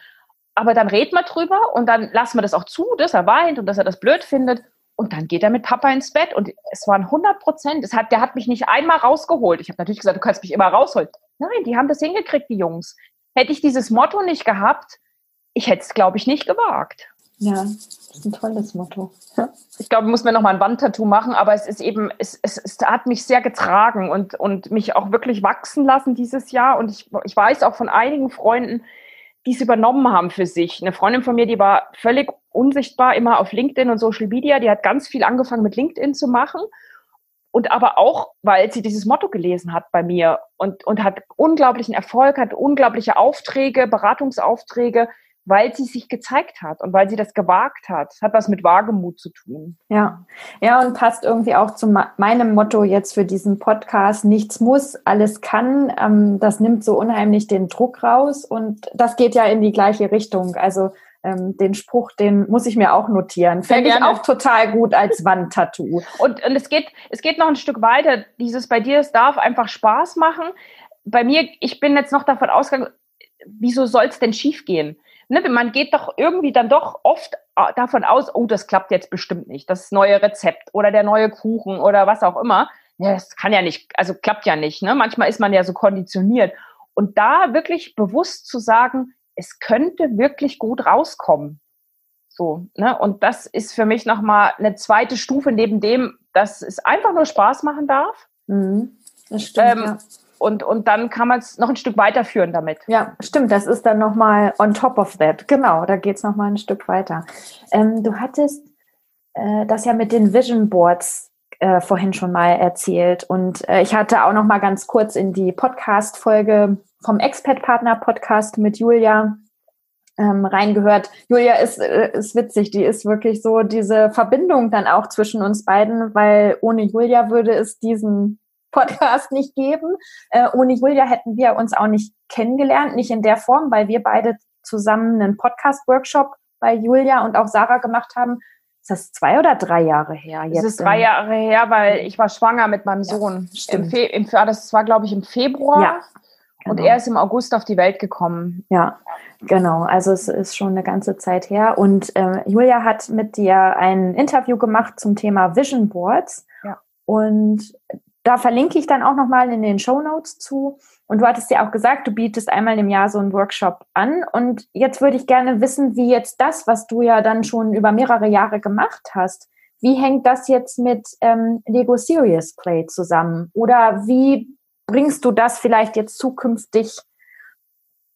Aber dann redet man drüber und dann lassen wir das auch zu, dass er weint und dass er das blöd findet. Und dann geht er mit Papa ins Bett und es waren 100 Prozent. der hat mich nicht einmal rausgeholt. Ich habe natürlich gesagt, du kannst mich immer rausholen. Nein, die haben das hingekriegt, die Jungs. Hätte ich dieses Motto nicht gehabt, ich hätte es, glaube ich, nicht gewagt. Ja, ist ein tolles Motto. Ich glaube, ich muss mir noch mal ein Wandtattoo machen, aber es ist eben, es, es, es hat mich sehr getragen und, und mich auch wirklich wachsen lassen dieses Jahr. Und ich, ich weiß auch von einigen Freunden, die es übernommen haben für sich. Eine Freundin von mir, die war völlig unsichtbar immer auf LinkedIn und Social Media, die hat ganz viel angefangen mit LinkedIn zu machen und aber auch, weil sie dieses Motto gelesen hat bei mir und, und hat unglaublichen Erfolg, hat unglaubliche Aufträge, Beratungsaufträge, weil sie sich gezeigt hat und weil sie das gewagt hat. Das hat was mit Wagemut zu tun. Ja, ja, und passt irgendwie auch zu meinem Motto jetzt für diesen Podcast. Nichts muss, alles kann. Ähm, das nimmt so unheimlich den Druck raus und das geht ja in die gleiche Richtung. Also ähm, den Spruch, den muss ich mir auch notieren. Fände ich auch total gut als Wandtattoo. Und, und es geht, es geht noch ein Stück weiter. Dieses bei dir, es darf einfach Spaß machen. Bei mir, ich bin jetzt noch davon ausgegangen, wieso soll es denn schief gehen? Ne, man geht doch irgendwie dann doch oft äh, davon aus, oh, das klappt jetzt bestimmt nicht. Das neue Rezept oder der neue Kuchen oder was auch immer. Ja, das kann ja nicht, also klappt ja nicht. Ne? Manchmal ist man ja so konditioniert. Und da wirklich bewusst zu sagen, es könnte wirklich gut rauskommen. So, ne? Und das ist für mich nochmal eine zweite Stufe neben dem, dass es einfach nur Spaß machen darf. Mhm. Das stimmt. Ähm, ja. Und, und dann kann man es noch ein Stück weiterführen damit. Ja, stimmt. Das ist dann nochmal on top of that. Genau, da geht es nochmal ein Stück weiter. Ähm, du hattest äh, das ja mit den Vision Boards äh, vorhin schon mal erzählt. Und äh, ich hatte auch noch mal ganz kurz in die Podcast-Folge vom Expat-Partner-Podcast mit Julia ähm, reingehört. Julia ist, äh, ist witzig, die ist wirklich so diese Verbindung dann auch zwischen uns beiden, weil ohne Julia würde es diesen Podcast nicht geben. Äh, ohne Julia hätten wir uns auch nicht kennengelernt, nicht in der Form, weil wir beide zusammen einen Podcast-Workshop bei Julia und auch Sarah gemacht haben, ist das zwei oder drei Jahre her? Jetzt das ist drei Jahre her, weil ich war schwanger mit meinem Sohn. Ja, Im Fe im, das war, glaube ich, im Februar. Ja, genau. Und er ist im August auf die Welt gekommen. Ja, genau. Also es ist schon eine ganze Zeit her. Und äh, Julia hat mit dir ein Interview gemacht zum Thema Vision Boards. Ja. Und da verlinke ich dann auch nochmal in den Show Notes zu. Und du hattest ja auch gesagt, du bietest einmal im Jahr so einen Workshop an. Und jetzt würde ich gerne wissen, wie jetzt das, was du ja dann schon über mehrere Jahre gemacht hast, wie hängt das jetzt mit ähm, Lego Serious Play zusammen? Oder wie bringst du das vielleicht jetzt zukünftig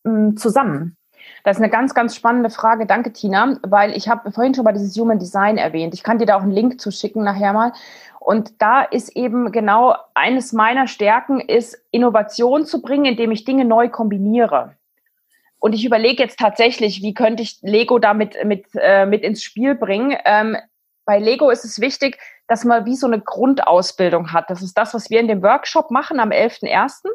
ähm, zusammen? Das ist eine ganz, ganz spannende Frage. Danke, Tina, weil ich habe vorhin schon mal dieses Human Design erwähnt. Ich kann dir da auch einen Link zuschicken nachher mal. Und da ist eben genau eines meiner Stärken ist, Innovation zu bringen, indem ich Dinge neu kombiniere. Und ich überlege jetzt tatsächlich, wie könnte ich Lego damit mit, äh, mit ins Spiel bringen. Ähm, bei Lego ist es wichtig, dass man wie so eine Grundausbildung hat. Das ist das, was wir in dem Workshop machen am 11.01.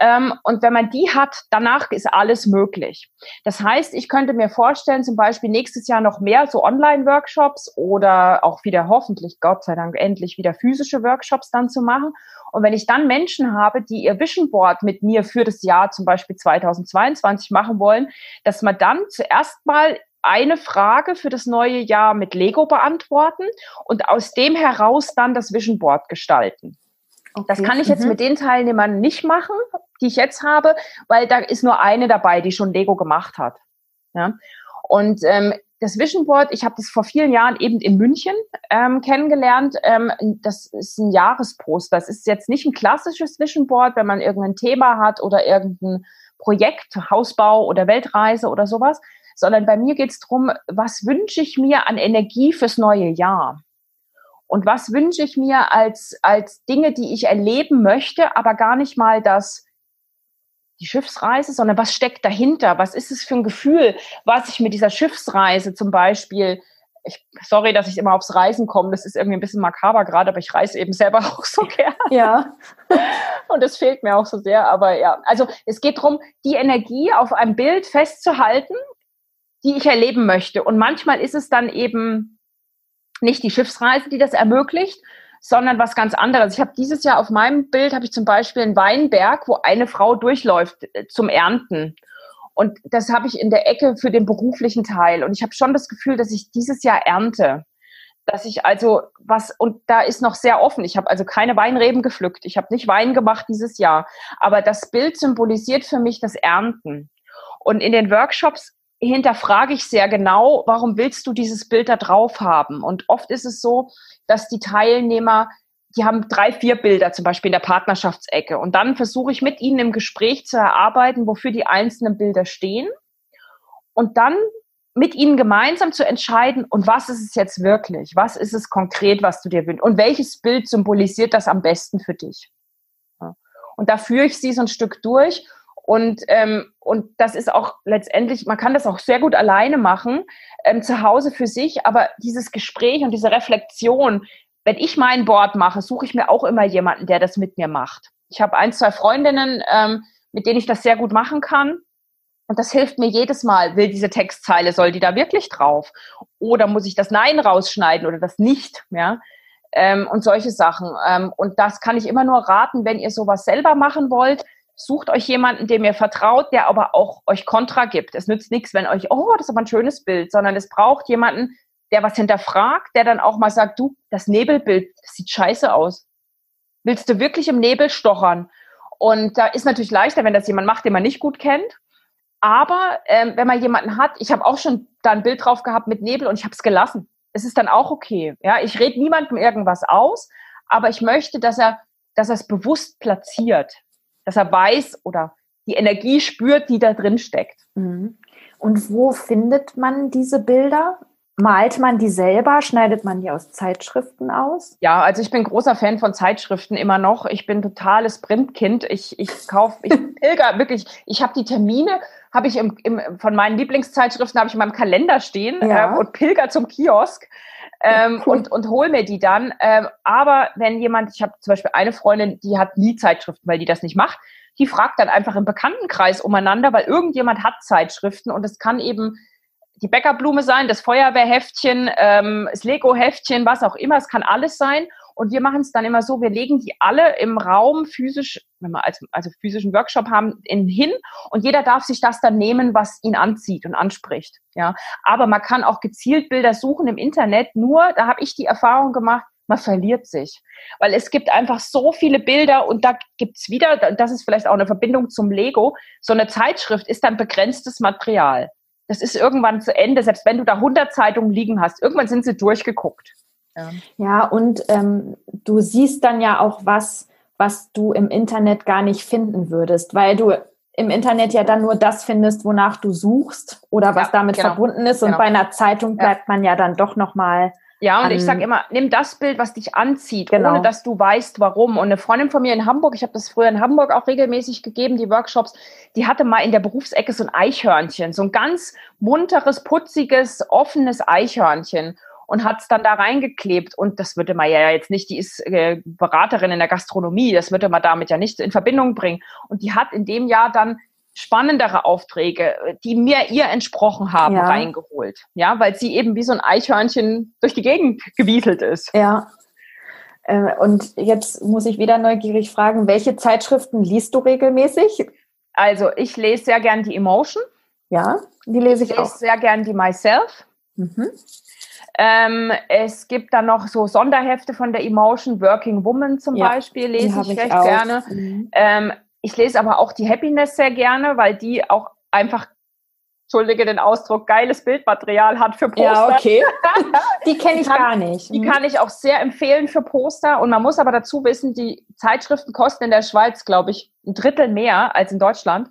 Ähm, und wenn man die hat, danach ist alles möglich. Das heißt, ich könnte mir vorstellen, zum Beispiel nächstes Jahr noch mehr so Online-Workshops oder auch wieder hoffentlich, Gott sei Dank, endlich wieder physische Workshops dann zu machen. Und wenn ich dann Menschen habe, die ihr Vision Board mit mir für das Jahr zum Beispiel 2022 machen wollen, dass man dann zuerst mal eine Frage für das neue Jahr mit Lego beantworten und aus dem heraus dann das Vision Board gestalten. Okay. Das kann ich jetzt mhm. mit den Teilnehmern nicht machen, die ich jetzt habe, weil da ist nur eine dabei, die schon Lego gemacht hat. Ja? Und ähm, das Vision Board, ich habe das vor vielen Jahren eben in München ähm, kennengelernt. Ähm, das ist ein Jahrespost. Das ist jetzt nicht ein klassisches Vision Board, wenn man irgendein Thema hat oder irgendein Projekt, Hausbau oder Weltreise oder sowas, sondern bei mir geht es darum, was wünsche ich mir an Energie fürs neue Jahr? Und was wünsche ich mir als, als Dinge, die ich erleben möchte, aber gar nicht mal das, die Schiffsreise, sondern was steckt dahinter? Was ist es für ein Gefühl, was ich mit dieser Schiffsreise zum Beispiel ich, sorry, dass ich immer aufs Reisen komme. Das ist irgendwie ein bisschen makaber gerade, aber ich reise eben selber auch so gern. Ja. Und es fehlt mir auch so sehr. Aber ja, also es geht darum, die Energie auf einem Bild festzuhalten, die ich erleben möchte. Und manchmal ist es dann eben nicht die Schiffsreise, die das ermöglicht, sondern was ganz anderes. Ich habe dieses Jahr auf meinem Bild habe ich zum Beispiel einen Weinberg, wo eine Frau durchläuft äh, zum Ernten. Und das habe ich in der Ecke für den beruflichen Teil. Und ich habe schon das Gefühl, dass ich dieses Jahr ernte. Dass ich also was, und da ist noch sehr offen. Ich habe also keine Weinreben gepflückt. Ich habe nicht Wein gemacht dieses Jahr. Aber das Bild symbolisiert für mich das Ernten. Und in den Workshops hinterfrage ich sehr genau, warum willst du dieses Bild da drauf haben? Und oft ist es so, dass die Teilnehmer, die haben drei, vier Bilder zum Beispiel in der Partnerschaftsecke. Und dann versuche ich mit ihnen im Gespräch zu erarbeiten, wofür die einzelnen Bilder stehen. Und dann mit ihnen gemeinsam zu entscheiden, und was ist es jetzt wirklich? Was ist es konkret, was du dir wünschst? Und welches Bild symbolisiert das am besten für dich? Und da führe ich sie so ein Stück durch. Und, ähm, und das ist auch letztendlich, man kann das auch sehr gut alleine machen, ähm, zu Hause für sich, aber dieses Gespräch und diese Reflexion, wenn ich mein Board mache, suche ich mir auch immer jemanden, der das mit mir macht. Ich habe ein, zwei Freundinnen, ähm, mit denen ich das sehr gut machen kann. Und das hilft mir jedes Mal, will diese Textzeile, soll die da wirklich drauf? Oder muss ich das Nein rausschneiden oder das nicht? Ja? Ähm, und solche Sachen. Ähm, und das kann ich immer nur raten, wenn ihr sowas selber machen wollt. Sucht euch jemanden, dem ihr vertraut, der aber auch euch Kontra gibt. Es nützt nichts, wenn euch, oh, das ist aber ein schönes Bild, sondern es braucht jemanden, der was hinterfragt, der dann auch mal sagt, du, das Nebelbild, das sieht scheiße aus. Willst du wirklich im Nebel stochern? Und da ist natürlich leichter, wenn das jemand macht, den man nicht gut kennt. Aber ähm, wenn man jemanden hat, ich habe auch schon da ein Bild drauf gehabt mit Nebel und ich habe es gelassen. Es ist dann auch okay. Ja, ich rede niemandem irgendwas aus, aber ich möchte, dass er, dass er es bewusst platziert, dass er weiß oder die Energie spürt, die da drin steckt. Mhm. Und wo findet man diese Bilder? Malt man die selber? Schneidet man die aus Zeitschriften aus? Ja, also ich bin großer Fan von Zeitschriften immer noch. Ich bin totales Printkind. Ich, ich kaufe, ich pilger wirklich, ich habe die Termine, habe ich im, im, von meinen Lieblingszeitschriften habe ich in meinem Kalender stehen ja. äh, und pilger zum Kiosk. Ähm, cool. und, und hol mir die dann. Ähm, aber wenn jemand, ich habe zum Beispiel eine Freundin, die hat nie Zeitschriften, weil die das nicht macht, die fragt dann einfach im Bekanntenkreis umeinander, weil irgendjemand hat Zeitschriften und es kann eben die Bäckerblume sein, das Feuerwehrheftchen, ähm, das Lego-Heftchen, was auch immer. Es kann alles sein. Und wir machen es dann immer so, wir legen die alle im Raum physisch, wenn wir als, also physischen Workshop haben, in, hin und jeder darf sich das dann nehmen, was ihn anzieht und anspricht. Ja, aber man kann auch gezielt Bilder suchen im Internet. Nur, da habe ich die Erfahrung gemacht, man verliert sich. Weil es gibt einfach so viele Bilder und da gibt's wieder, das ist vielleicht auch eine Verbindung zum Lego, so eine Zeitschrift ist dann begrenztes Material das ist irgendwann zu Ende, selbst wenn du da 100 Zeitungen liegen hast. Irgendwann sind sie durchgeguckt. Ja, ja und ähm, du siehst dann ja auch was, was du im Internet gar nicht finden würdest, weil du im Internet ja dann nur das findest, wonach du suchst oder was ja, damit genau. verbunden ist. Und genau. bei einer Zeitung bleibt ja. man ja dann doch nochmal ja, und ich sage immer, nimm das Bild, was dich anzieht, genau. ohne dass du weißt, warum. Und eine Freundin von mir in Hamburg, ich habe das früher in Hamburg auch regelmäßig gegeben, die Workshops, die hatte mal in der Berufsecke so ein Eichhörnchen, so ein ganz munteres, putziges, offenes Eichhörnchen und hat es dann da reingeklebt. Und das würde man ja jetzt nicht, die ist äh, Beraterin in der Gastronomie, das würde man damit ja nicht in Verbindung bringen. Und die hat in dem Jahr dann spannendere Aufträge, die mir ihr entsprochen haben, ja. reingeholt. Ja, weil sie eben wie so ein Eichhörnchen durch die Gegend gewieselt ist. Ja. Äh, und jetzt muss ich wieder neugierig fragen, welche Zeitschriften liest du regelmäßig? Also ich lese sehr gern die Emotion. Ja, die lese ich, ich lese auch. sehr gern die Myself. Mhm. Ähm, es gibt dann noch so Sonderhefte von der Emotion, Working Woman zum ja, Beispiel, lese ich recht auch. gerne. Mhm. Ähm, ich lese aber auch die Happiness sehr gerne, weil die auch einfach, entschuldige den Ausdruck, geiles Bildmaterial hat für Poster. Ja, okay. die kenne ich kann, gar nicht. Die kann ich auch sehr empfehlen für Poster. Und man muss aber dazu wissen, die Zeitschriften kosten in der Schweiz, glaube ich, ein Drittel mehr als in Deutschland.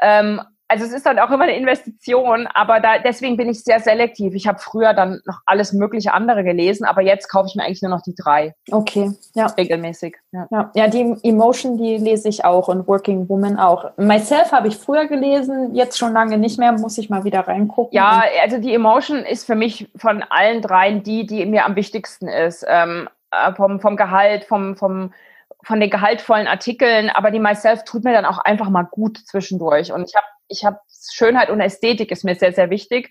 Ähm, also es ist dann auch immer eine Investition, aber da, deswegen bin ich sehr selektiv. Ich habe früher dann noch alles mögliche andere gelesen, aber jetzt kaufe ich mir eigentlich nur noch die drei. Okay, ja. Regelmäßig. Ja, ja, ja die Emotion, die lese ich auch und Working Woman auch. Myself habe ich früher gelesen, jetzt schon lange nicht mehr, muss ich mal wieder reingucken. Ja, also die Emotion ist für mich von allen dreien die, die mir am wichtigsten ist. Ähm, äh, vom, vom Gehalt, vom, vom von den gehaltvollen Artikeln, aber die Myself tut mir dann auch einfach mal gut zwischendurch. Und ich habe ich habe Schönheit und Ästhetik ist mir sehr, sehr wichtig.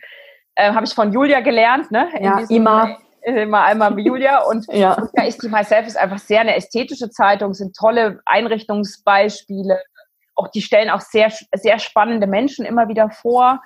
Äh, habe ich von Julia gelernt, ne? In ja, immer. Immer einmal mit Julia und ja. da ist die Myself ist einfach sehr eine ästhetische Zeitung, sind tolle Einrichtungsbeispiele. Auch die stellen auch sehr, sehr spannende Menschen immer wieder vor.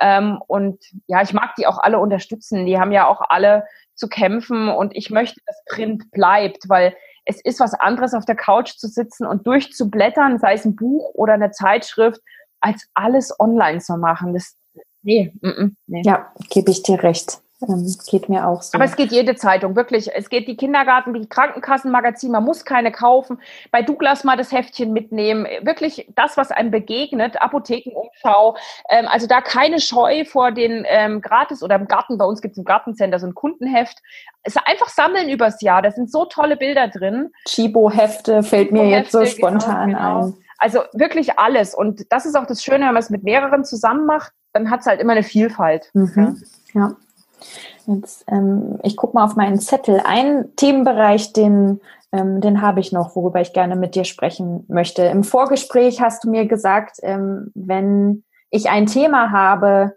Ähm, und ja, ich mag die auch alle unterstützen. Die haben ja auch alle zu kämpfen und ich möchte, dass Print bleibt, weil es ist was anderes, auf der Couch zu sitzen und durchzublättern, sei es ein Buch oder eine Zeitschrift als alles online zu machen. Das Nee, mm -mm, nee. Ja, gebe ich dir recht. Ähm, geht mir auch so. Aber es geht jede Zeitung, wirklich. Es geht die Kindergarten, die Krankenkassenmagazin, man muss keine kaufen. Bei Douglas mal das Heftchen mitnehmen. Wirklich das, was einem begegnet, Apothekenumschau. Ähm, also da keine Scheu vor den ähm, Gratis oder im Garten, bei uns gibt es im Gartencenter so ein Kundenheft. Es ist einfach sammeln übers Jahr. Da sind so tolle Bilder drin. Chibo-Hefte fällt mir jetzt so genau, spontan genau, genau. ein. Also wirklich alles. Und das ist auch das Schöne, wenn man es mit mehreren zusammen macht, dann hat es halt immer eine Vielfalt. Mhm. Ja. ja. Jetzt, ähm, ich gucke mal auf meinen Zettel. Ein Themenbereich, den, ähm, den habe ich noch, worüber ich gerne mit dir sprechen möchte. Im Vorgespräch hast du mir gesagt, ähm, wenn ich ein Thema habe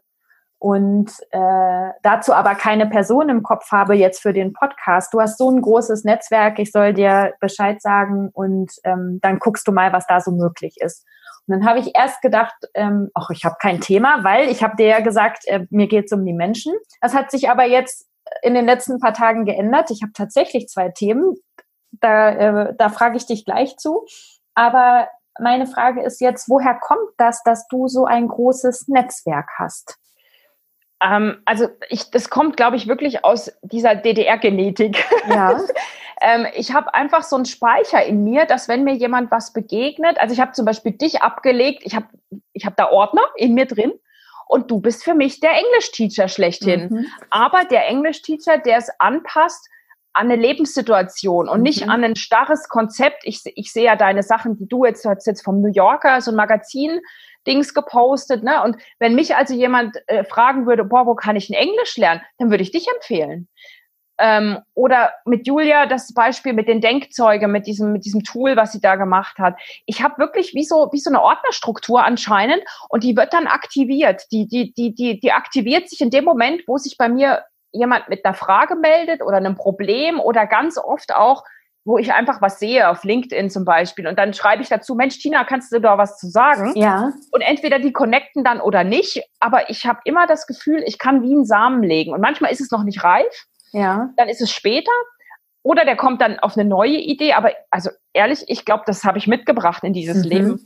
und äh, dazu aber keine Person im Kopf habe jetzt für den Podcast, du hast so ein großes Netzwerk, ich soll dir Bescheid sagen und ähm, dann guckst du mal, was da so möglich ist. Und dann habe ich erst gedacht, ähm, ach, ich habe kein Thema, weil ich habe dir ja gesagt, äh, mir geht es um die Menschen. Das hat sich aber jetzt in den letzten paar Tagen geändert. Ich habe tatsächlich zwei Themen. Da, äh, da frage ich dich gleich zu. Aber meine Frage ist jetzt, woher kommt das, dass du so ein großes Netzwerk hast? Ähm, also ich, das kommt, glaube ich, wirklich aus dieser DDR-Genetik. Ja. ähm, ich habe einfach so einen Speicher in mir, dass wenn mir jemand was begegnet, also ich habe zum Beispiel dich abgelegt, ich habe ich hab da Ordner in mir drin und du bist für mich der Englisch-Teacher schlechthin. Mhm. Aber der Englisch-Teacher, der es anpasst an eine Lebenssituation und mhm. nicht an ein starres Konzept. Ich, ich sehe ja deine Sachen, die du jetzt hast jetzt vom New Yorker, so ein Magazin Dings gepostet, ne? Und wenn mich also jemand äh, fragen würde, boah, wo kann ich ein Englisch lernen, dann würde ich dich empfehlen. Ähm, oder mit Julia das Beispiel mit den Denkzeugen, mit diesem, mit diesem Tool, was sie da gemacht hat. Ich habe wirklich wie so, wie so eine Ordnerstruktur anscheinend und die wird dann aktiviert. Die, die, die, die, die aktiviert sich in dem Moment, wo sich bei mir jemand mit einer Frage meldet oder einem Problem oder ganz oft auch wo ich einfach was sehe, auf LinkedIn zum Beispiel, und dann schreibe ich dazu, Mensch, Tina, kannst du da was zu sagen? Ja. Und entweder die connecten dann oder nicht, aber ich habe immer das Gefühl, ich kann wie einen Samen legen. Und manchmal ist es noch nicht reif, ja. dann ist es später. Oder der kommt dann auf eine neue Idee. Aber also ehrlich, ich glaube, das habe ich mitgebracht in dieses mhm. Leben.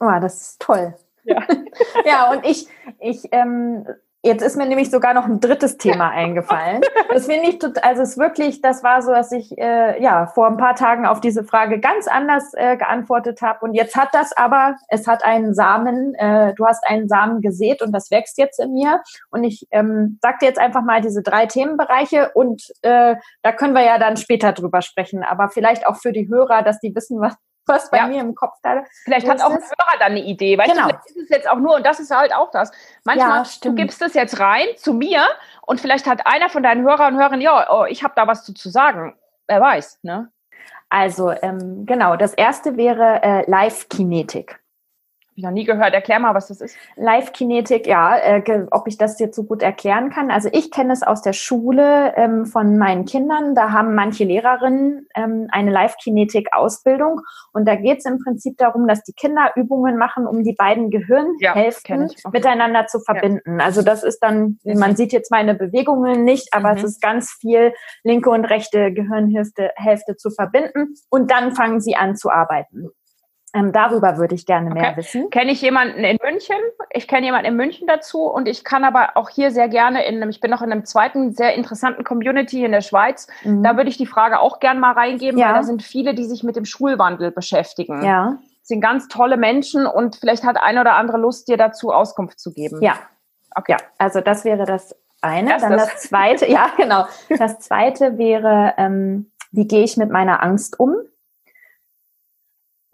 Oh, das ist toll. Ja, ja und ich, ich ähm, Jetzt ist mir nämlich sogar noch ein drittes Thema eingefallen. Das finde ich total, also es ist wirklich, das war so, dass ich äh, ja vor ein paar Tagen auf diese Frage ganz anders äh, geantwortet habe. Und jetzt hat das aber, es hat einen Samen, äh, du hast einen Samen gesät und das wächst jetzt in mir. Und ich ähm, sag dir jetzt einfach mal diese drei Themenbereiche und äh, da können wir ja dann später drüber sprechen. Aber vielleicht auch für die Hörer, dass die wissen, was, was bei ja. mir im Kopf da Vielleicht hat auch ein Hörer dann eine Idee, weißt genau. du, vielleicht ist es jetzt auch nur, und das ist halt auch das. Manchmal, ja, du gibst es jetzt rein zu mir und vielleicht hat einer von deinen Hörern und Hörern, ja, oh, ich habe da was zu, zu sagen. Wer weiß, ne? Also, ähm, genau, das erste wäre äh, Live-Kinetik ich noch nie gehört. Erklär mal, was das ist. Live-Kinetik, ja, äh, ob ich das jetzt so gut erklären kann. Also ich kenne es aus der Schule ähm, von meinen Kindern. Da haben manche Lehrerinnen ähm, eine Live-Kinetik-Ausbildung. Und da geht es im Prinzip darum, dass die Kinder Übungen machen, um die beiden Gehirnhälften ja, miteinander zu verbinden. Ja. Also das ist dann, man sieht jetzt meine Bewegungen nicht, aber mhm. es ist ganz viel linke und rechte Gehirnhälfte Hälfte zu verbinden. Und dann fangen sie an zu arbeiten. Ähm, darüber würde ich gerne mehr okay. wissen. Kenne ich jemanden in München? Ich kenne jemanden in München dazu und ich kann aber auch hier sehr gerne in, ich bin noch in einem zweiten sehr interessanten Community in der Schweiz. Mhm. Da würde ich die Frage auch gerne mal reingeben, ja. weil da sind viele, die sich mit dem Schulwandel beschäftigen. Ja. Das sind ganz tolle Menschen und vielleicht hat ein oder andere Lust, dir dazu Auskunft zu geben. Ja. Okay. Ja, also das wäre das eine. Erst Dann das. das zweite, ja, genau. Das zweite wäre, ähm, wie gehe ich mit meiner Angst um?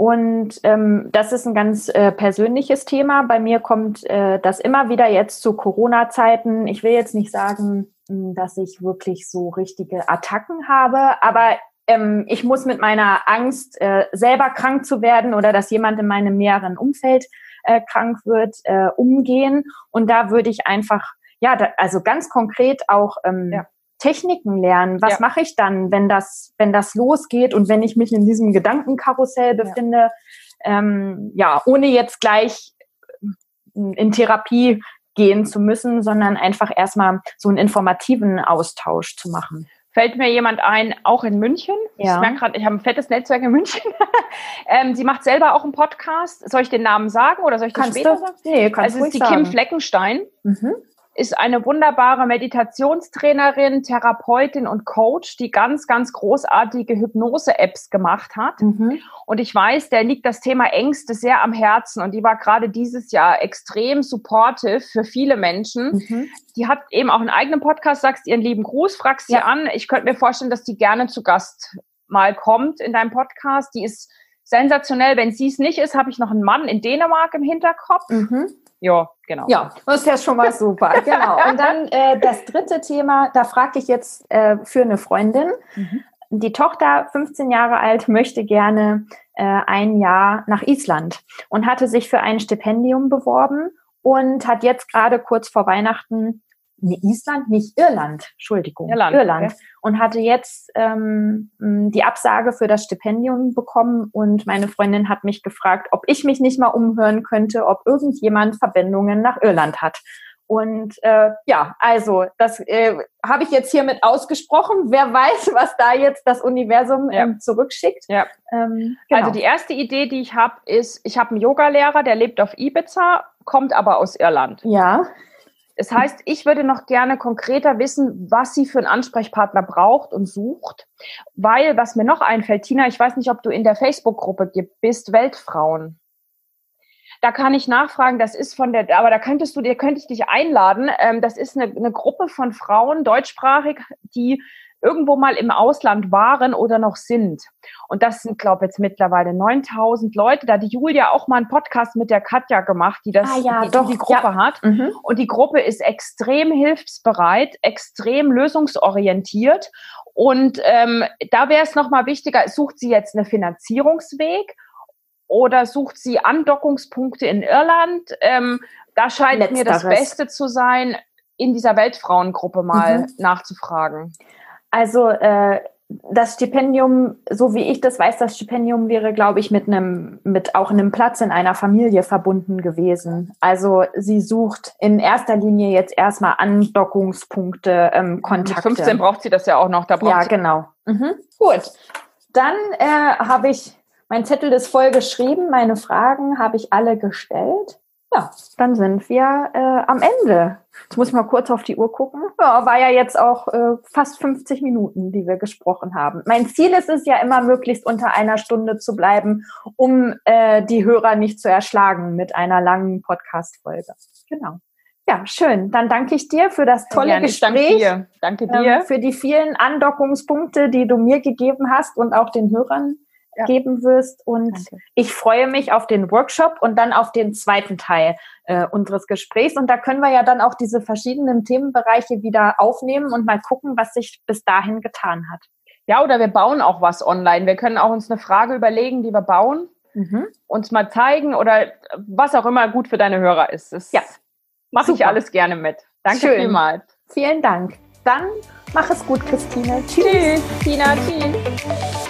Und ähm, das ist ein ganz äh, persönliches Thema. Bei mir kommt äh, das immer wieder jetzt zu Corona-Zeiten. Ich will jetzt nicht sagen, hm, dass ich wirklich so richtige Attacken habe, aber ähm, ich muss mit meiner Angst, äh, selber krank zu werden oder dass jemand in meinem näheren Umfeld äh, krank wird, äh, umgehen. Und da würde ich einfach, ja, da, also ganz konkret auch ähm, ja. Techniken lernen. Was ja. mache ich dann, wenn das, wenn das losgeht und wenn ich mich in diesem Gedankenkarussell befinde? Ja, ähm, ja ohne jetzt gleich äh, in Therapie gehen zu müssen, sondern einfach erstmal so einen informativen Austausch zu machen. fällt mir jemand ein, auch in München. Ja. Ich merke gerade, ich habe ein fettes Netzwerk in München. ähm, sie macht selber auch einen Podcast. Soll ich den Namen sagen oder soll ich das kannst später du? sagen? Nee, kannst also es ist die sagen. Kim Fleckenstein. Mhm ist eine wunderbare Meditationstrainerin, Therapeutin und Coach, die ganz, ganz großartige Hypnose-Apps gemacht hat. Mhm. Und ich weiß, der liegt das Thema Ängste sehr am Herzen. Und die war gerade dieses Jahr extrem supportive für viele Menschen. Mhm. Die hat eben auch einen eigenen Podcast, sagst ihren lieben Gruß, fragst sie ja. an. Ich könnte mir vorstellen, dass die gerne zu Gast mal kommt in deinem Podcast. Die ist sensationell. Wenn sie es nicht ist, habe ich noch einen Mann in Dänemark im Hinterkopf. Mhm. Ja, genau. Ja, das ist ja schon mal super. genau. Und dann äh, das dritte Thema, da frage ich jetzt äh, für eine Freundin. Mhm. Die Tochter, 15 Jahre alt, möchte gerne äh, ein Jahr nach Island und hatte sich für ein Stipendium beworben und hat jetzt gerade kurz vor Weihnachten nee, Island, nicht Irland, Entschuldigung, Irland, Irland. Okay. und hatte jetzt ähm, die Absage für das Stipendium bekommen und meine Freundin hat mich gefragt, ob ich mich nicht mal umhören könnte, ob irgendjemand Verbindungen nach Irland hat. Und äh, ja, also das äh, habe ich jetzt hiermit ausgesprochen. Wer weiß, was da jetzt das Universum ja. ähm, zurückschickt. Ja. Ähm, genau. Also die erste Idee, die ich habe, ist, ich habe einen Yogalehrer, der lebt auf Ibiza, kommt aber aus Irland. Ja. Das heißt, ich würde noch gerne konkreter wissen, was sie für einen Ansprechpartner braucht und sucht. Weil, was mir noch einfällt, Tina, ich weiß nicht, ob du in der Facebook-Gruppe bist, Weltfrauen. Da kann ich nachfragen, das ist von der, aber da könntest du dir, könnte ich dich einladen. Ähm, das ist eine, eine Gruppe von Frauen, deutschsprachig, die irgendwo mal im Ausland waren oder noch sind. Und das sind, glaube ich, jetzt mittlerweile 9000 Leute. Da hat die Julia auch mal einen Podcast mit der Katja gemacht, die das ah, ja, die, doch, die Gruppe ja. hat. Mhm. Und die Gruppe ist extrem hilfsbereit, extrem lösungsorientiert. Und ähm, da wäre es nochmal wichtiger, sucht sie jetzt einen Finanzierungsweg oder sucht sie Andockungspunkte in Irland? Ähm, da scheint Letzteres. mir das Beste zu sein, in dieser Weltfrauengruppe mal mhm. nachzufragen. Also äh, das Stipendium, so wie ich das weiß, das Stipendium wäre, glaube ich, mit einem, mit auch einem Platz in einer Familie verbunden gewesen. Also sie sucht in erster Linie jetzt erstmal Andockungspunkte, ähm, Kontakte. Mit 15 braucht sie das ja auch noch. Da ja, genau. Mhm. Gut. Dann äh, habe ich mein Zettel ist voll geschrieben, meine Fragen habe ich alle gestellt. Ja, dann sind wir äh, am Ende. Jetzt muss ich mal kurz auf die Uhr gucken. Ja, war ja jetzt auch äh, fast 50 Minuten, die wir gesprochen haben. Mein Ziel ist es ja immer, möglichst unter einer Stunde zu bleiben, um äh, die Hörer nicht zu erschlagen mit einer langen Podcast-Folge. Genau. Ja, schön. Dann danke ich dir für das tolle Gerne. Gespräch. Danke dir. Danke dir. Ähm, für die vielen Andockungspunkte, die du mir gegeben hast und auch den Hörern ja. geben wirst. Und Danke. ich freue mich auf den Workshop und dann auf den zweiten Teil äh, unseres Gesprächs. Und da können wir ja dann auch diese verschiedenen Themenbereiche wieder aufnehmen und mal gucken, was sich bis dahin getan hat. Ja, oder wir bauen auch was online. Wir können auch uns eine Frage überlegen, die wir bauen, mhm. uns mal zeigen oder was auch immer gut für deine Hörer ist. Das ja. mache ich alles gerne mit. Danke Schön. vielmals. Vielen Dank. Dann mach es gut, Christine. Tschüss. Tschüss. Tina, tschüss.